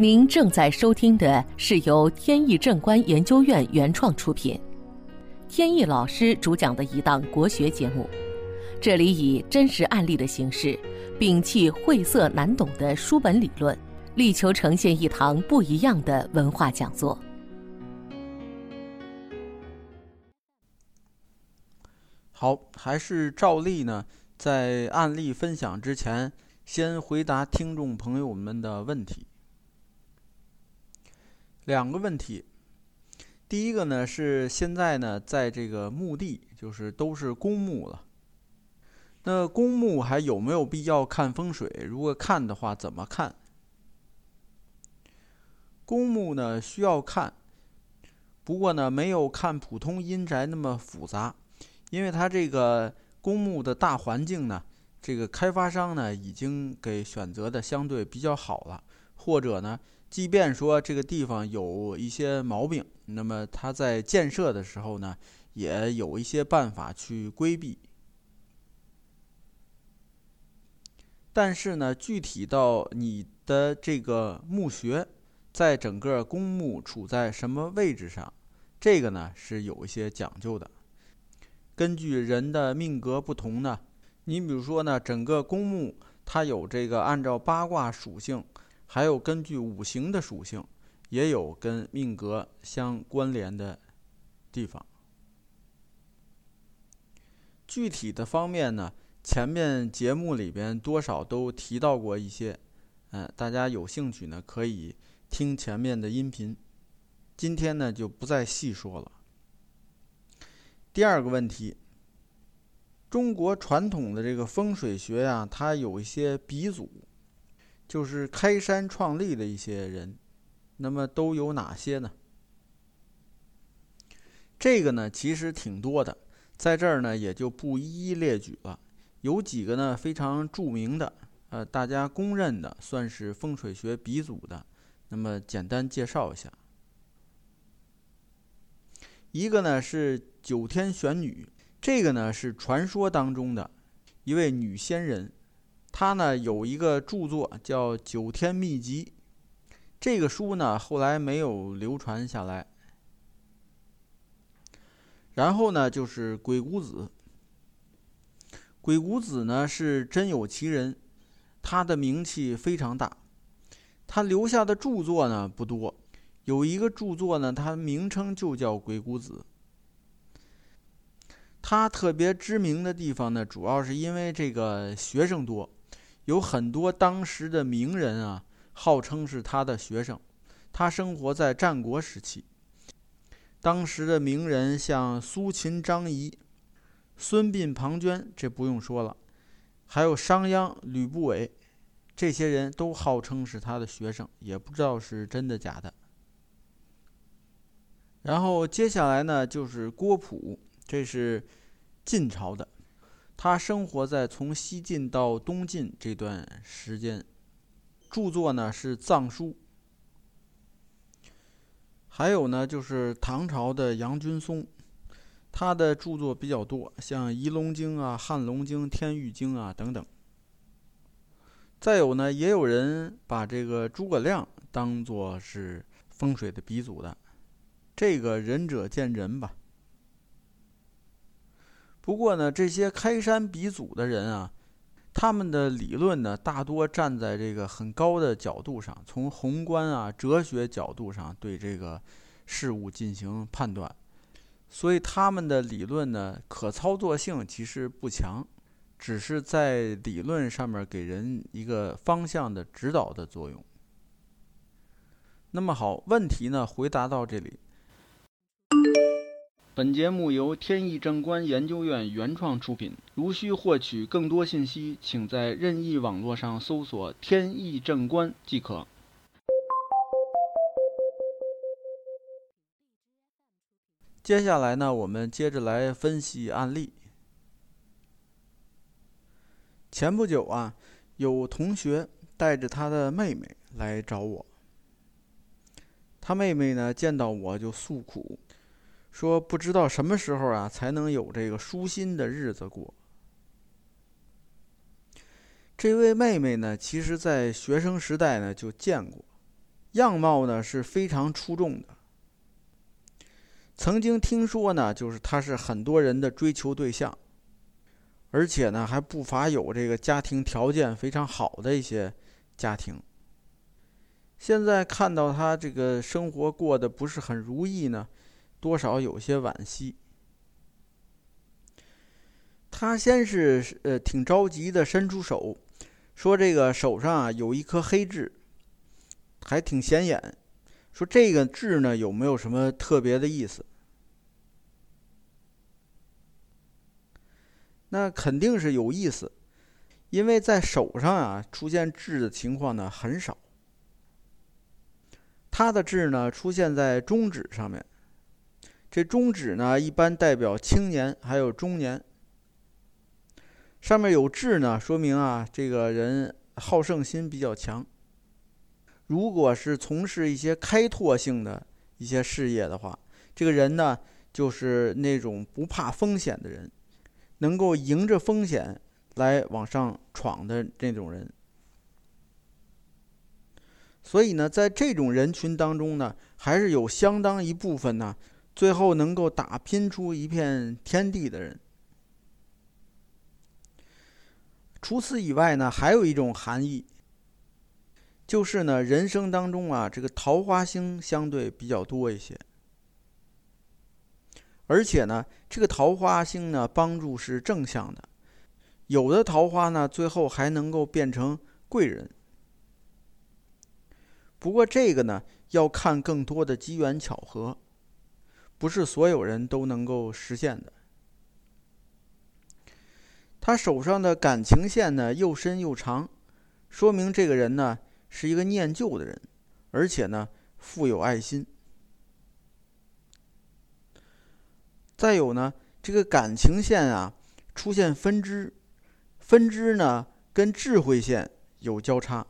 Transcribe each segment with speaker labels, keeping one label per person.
Speaker 1: 您正在收听的是由天意正观研究院原创出品，天意老师主讲的一档国学节目。这里以真实案例的形式，摒弃晦涩难懂的书本理论，力求呈现一堂不一样的文化讲座。
Speaker 2: 好，还是照例呢，在案例分享之前，先回答听众朋友们的问题。两个问题，第一个呢是现在呢，在这个墓地，就是都是公墓了。那公墓还有没有必要看风水？如果看的话，怎么看？公墓呢需要看，不过呢没有看普通阴宅那么复杂。因为它这个公墓的大环境呢，这个开发商呢已经给选择的相对比较好了，或者呢，即便说这个地方有一些毛病，那么它在建设的时候呢，也有一些办法去规避。但是呢，具体到你的这个墓穴，在整个公墓处在什么位置上，这个呢是有一些讲究的。根据人的命格不同呢，你比如说呢，整个公墓它有这个按照八卦属性，还有根据五行的属性，也有跟命格相关联的地方。具体的方面呢，前面节目里边多少都提到过一些，嗯，大家有兴趣呢可以听前面的音频，今天呢就不再细说了。第二个问题，中国传统的这个风水学呀，它有一些鼻祖，就是开山创立的一些人，那么都有哪些呢？这个呢，其实挺多的，在这儿呢也就不一一列举了。有几个呢非常著名的，呃，大家公认的，算是风水学鼻祖的，那么简单介绍一下。一个呢是九天玄女，这个呢是传说当中的一位女仙人，他呢有一个著作叫《九天秘籍》，这个书呢后来没有流传下来。然后呢就是鬼谷子，鬼谷子呢是真有其人，他的名气非常大，他留下的著作呢不多。有一个著作呢，它名称就叫《鬼谷子》。他特别知名的地方呢，主要是因为这个学生多，有很多当时的名人啊，号称是他的学生。他生活在战国时期，当时的名人像苏秦、张仪、孙膑、庞涓，这不用说了，还有商鞅、吕不韦，这些人都号称是他的学生，也不知道是真的假的。然后接下来呢，就是郭璞，这是晋朝的，他生活在从西晋到东晋这段时间，著作呢是《藏书》。还有呢，就是唐朝的杨君松，他的著作比较多，像《仪龙经》啊、《汉龙经》、《天域经》啊等等。再有呢，也有人把这个诸葛亮当做是风水的鼻祖的。这个仁者见仁吧。不过呢，这些开山鼻祖的人啊，他们的理论呢，大多站在这个很高的角度上，从宏观啊、哲学角度上对这个事物进行判断，所以他们的理论呢，可操作性其实不强，只是在理论上面给人一个方向的指导的作用。那么好，问题呢，回答到这里。本节目由天意正观研究院原创出品。如需获取更多信息，请在任意网络上搜索“天意正观”即可。接下来呢，我们接着来分析案例。前不久啊，有同学带着他的妹妹来找我，他妹妹呢见到我就诉苦。说不知道什么时候啊才能有这个舒心的日子过。这位妹妹呢，其实在学生时代呢就见过，样貌呢是非常出众的。曾经听说呢，就是她是很多人的追求对象，而且呢还不乏有这个家庭条件非常好的一些家庭。现在看到他这个生活过得不是很如意呢，多少有些惋惜。他先是呃挺着急的伸出手，说这个手上啊有一颗黑痣，还挺显眼。说这个痣呢有没有什么特别的意思？那肯定是有意思，因为在手上啊出现痣的情况呢很少。他的痣呢出现在中指上面，这中指呢一般代表青年还有中年。上面有痣呢，说明啊这个人好胜心比较强。如果是从事一些开拓性的一些事业的话，这个人呢就是那种不怕风险的人。能够迎着风险来往上闯的这种人，所以呢，在这种人群当中呢，还是有相当一部分呢，最后能够打拼出一片天地的人。除此以外呢，还有一种含义，就是呢，人生当中啊，这个桃花星相对比较多一些。而且呢，这个桃花星呢，帮助是正向的，有的桃花呢，最后还能够变成贵人。不过这个呢，要看更多的机缘巧合，不是所有人都能够实现的。他手上的感情线呢，又深又长，说明这个人呢，是一个念旧的人，而且呢，富有爱心。再有呢，这个感情线啊出现分支，分支呢跟智慧线有交叉，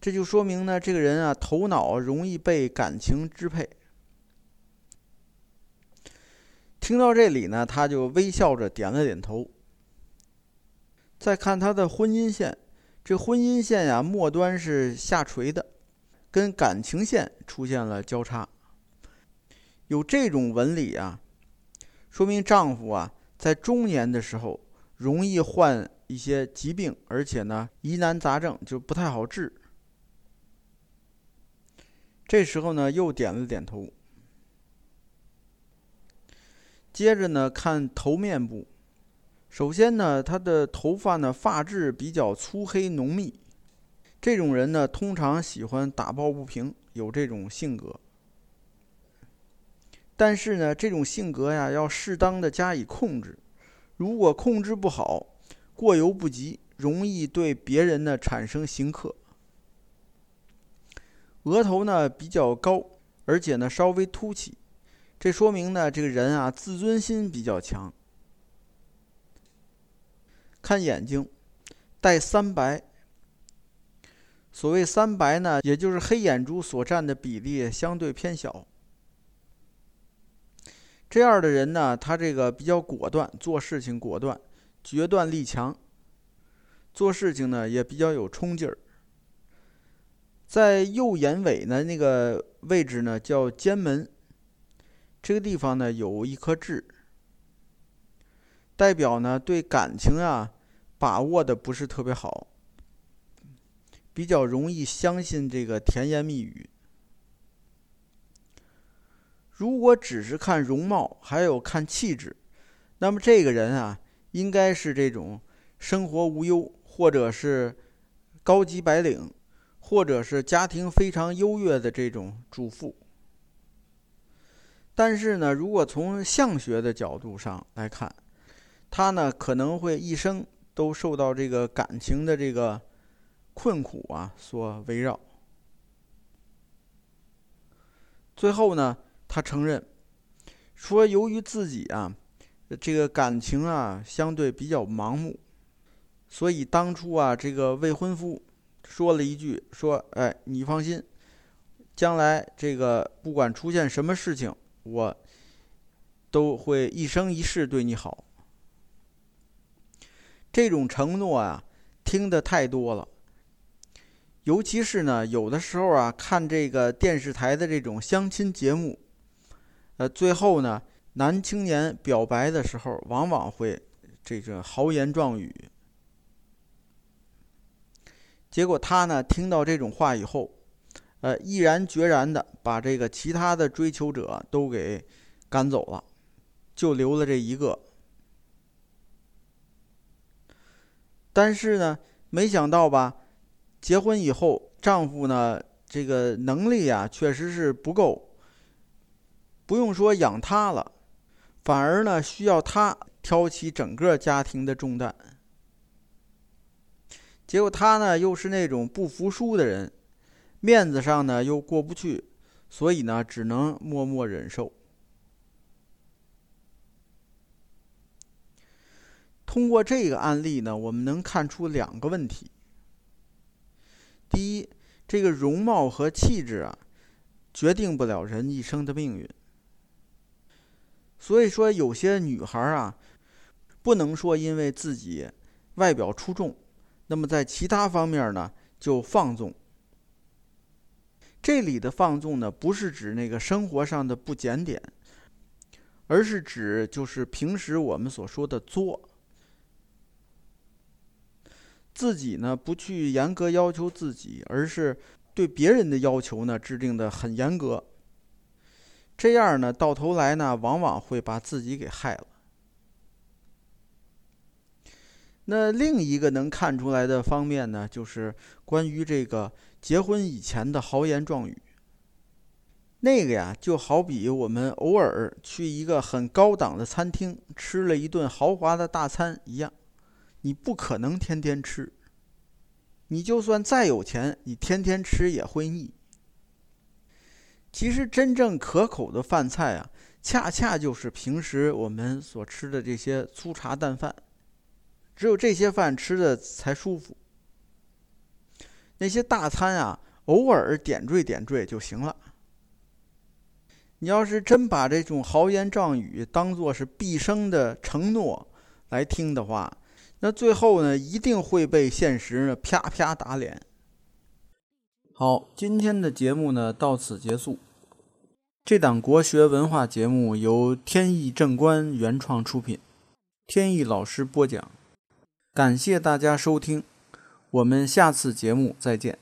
Speaker 2: 这就说明呢这个人啊头脑容易被感情支配。听到这里呢，他就微笑着点了点头。再看他的婚姻线，这婚姻线呀末端是下垂的，跟感情线出现了交叉，有这种纹理啊。说明丈夫啊，在中年的时候容易患一些疾病，而且呢疑难杂症就不太好治。这时候呢，又点了点头。接着呢，看头面部，首先呢，他的头发呢发质比较粗黑浓密，这种人呢通常喜欢打抱不平，有这种性格。但是呢，这种性格呀，要适当的加以控制。如果控制不好，过犹不及，容易对别人呢产生刑克。额头呢比较高，而且呢稍微凸起，这说明呢这个人啊自尊心比较强。看眼睛，带三白。所谓三白呢，也就是黑眼珠所占的比例相对偏小。这样的人呢，他这个比较果断，做事情果断，决断力强，做事情呢也比较有冲劲儿。在右眼尾呢那个位置呢叫肩门，这个地方呢有一颗痣，代表呢对感情啊把握的不是特别好，比较容易相信这个甜言蜜语。如果只是看容貌，还有看气质，那么这个人啊，应该是这种生活无忧，或者是高级白领，或者是家庭非常优越的这种主妇。但是呢，如果从相学的角度上来看，他呢可能会一生都受到这个感情的这个困苦啊所围绕。最后呢。他承认说，由于自己啊，这个感情啊相对比较盲目，所以当初啊，这个未婚夫说了一句说：“哎，你放心，将来这个不管出现什么事情，我都会一生一世对你好。”这种承诺啊，听得太多了，尤其是呢，有的时候啊，看这个电视台的这种相亲节目，呃，最后呢，男青年表白的时候，往往会这个豪言壮语。结果他呢，听到这种话以后，呃，毅然决然的把这个其他的追求者都给赶走了，就留了这一个。但是呢，没想到吧？结婚以后，丈夫呢，这个能力呀，确实是不够，不用说养她了，反而呢，需要她挑起整个家庭的重担。结果她呢，又是那种不服输的人，面子上呢又过不去，所以呢，只能默默忍受。通过这个案例呢，我们能看出两个问题。第一，这个容貌和气质啊，决定不了人一生的命运。所以说，有些女孩啊，不能说因为自己外表出众，那么在其他方面呢就放纵。这里的放纵呢，不是指那个生活上的不检点，而是指就是平时我们所说的作。自己呢不去严格要求自己，而是对别人的要求呢制定的很严格。这样呢到头来呢往往会把自己给害了。那另一个能看出来的方面呢，就是关于这个结婚以前的豪言壮语。那个呀，就好比我们偶尔去一个很高档的餐厅吃了一顿豪华的大餐一样。你不可能天天吃，你就算再有钱，你天天吃也会腻。其实真正可口的饭菜啊，恰恰就是平时我们所吃的这些粗茶淡饭，只有这些饭吃的才舒服。那些大餐啊，偶尔点缀点缀就行了。你要是真把这种豪言壮语当做是毕生的承诺来听的话，那最后呢，一定会被现实呢啪啪打脸。好，今天的节目呢到此结束。这档国学文化节目由天意正观原创出品，天意老师播讲。感谢大家收听，我们下次节目再见。